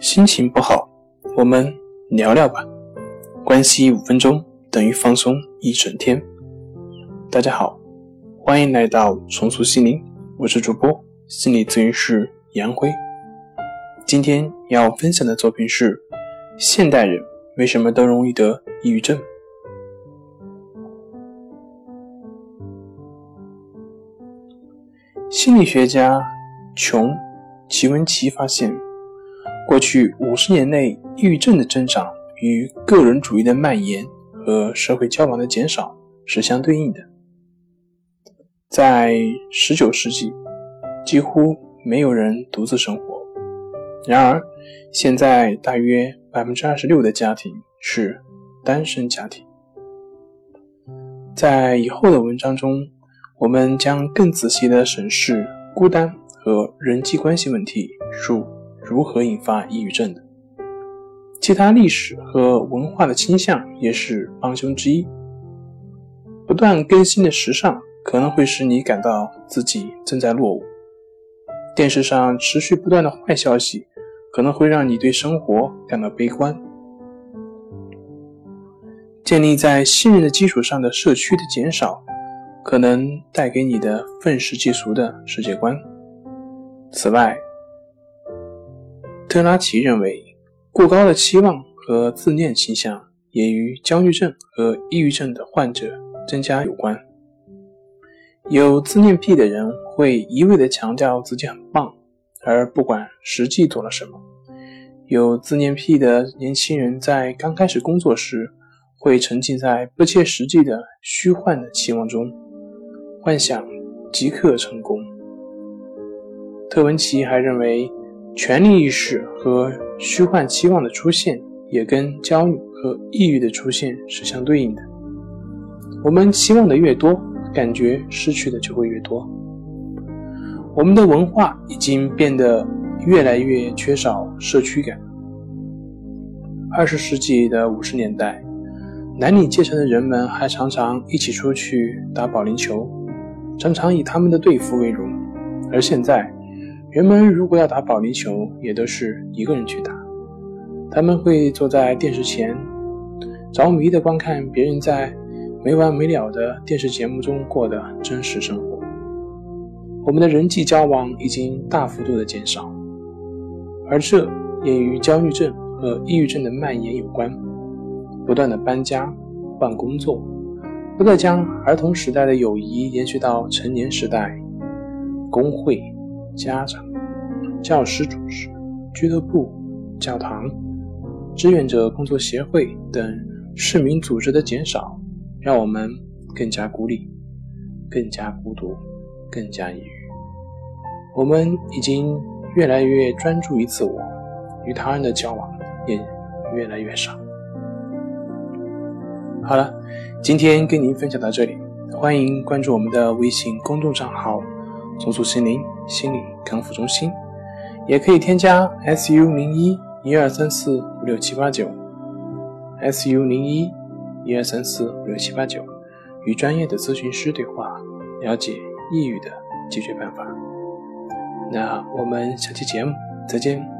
心情不好，我们聊聊吧。关系五分钟等于放松一整天。大家好，欢迎来到重塑心灵，我是主播心理咨询师杨辉。今天要分享的作品是：现代人为什么都容易得抑郁症？心理学家琼·齐文奇发现，过去五十年内，抑郁症的增长与个人主义的蔓延和社会交往的减少是相对应的。在十九世纪，几乎没有人独自生活；然而，现在大约百分之二十六的家庭是单身家庭。在以后的文章中。我们将更仔细地审视孤单和人际关系问题是如何引发抑郁症的。其他历史和文化的倾向也是帮凶之一。不断更新的时尚可能会使你感到自己正在落伍。电视上持续不断的坏消息可能会让你对生活感到悲观。建立在信任的基础上的社区的减少。可能带给你的愤世嫉俗的世界观。此外，特拉奇认为，过高的期望和自恋倾向也与焦虑症和抑郁症的患者增加有关。有自恋癖的人会一味地强调自己很棒，而不管实际做了什么。有自恋癖的年轻人在刚开始工作时，会沉浸在不切实际的虚幻的期望中。幻想即刻成功。特文奇还认为，权力意识和虚幻期望的出现也跟焦虑和抑郁的出现是相对应的。我们期望的越多，感觉失去的就会越多。我们的文化已经变得越来越缺少社区感。二十世纪的五十年代，男女阶层的人们还常常一起出去打保龄球。常常以他们的队服为荣，而现在，人们如果要打保龄球，也都是一个人去打。他们会坐在电视前，着迷地观看别人在没完没了的电视节目中过的真实生活。我们的人际交往已经大幅度的减少，而这也与焦虑症和抑郁症的蔓延有关。不断的搬家、换工作。不再将儿童时代的友谊延续到成年时代，工会、家长、教师组织、俱乐部、教堂、志愿者工作协会等市民组织的减少，让我们更加孤立、更加孤独、更加抑郁。我们已经越来越专注于自我，与他人的交往也越来越少。好了，今天跟您分享到这里，欢迎关注我们的微信公众账号“重塑心灵心理康复中心”，也可以添加 “su 零一一二三四五六七八九 ”，“su 零一一二三四五六七八九”，与专业的咨询师对话，了解抑郁的解决办法。那我们下期节目再见。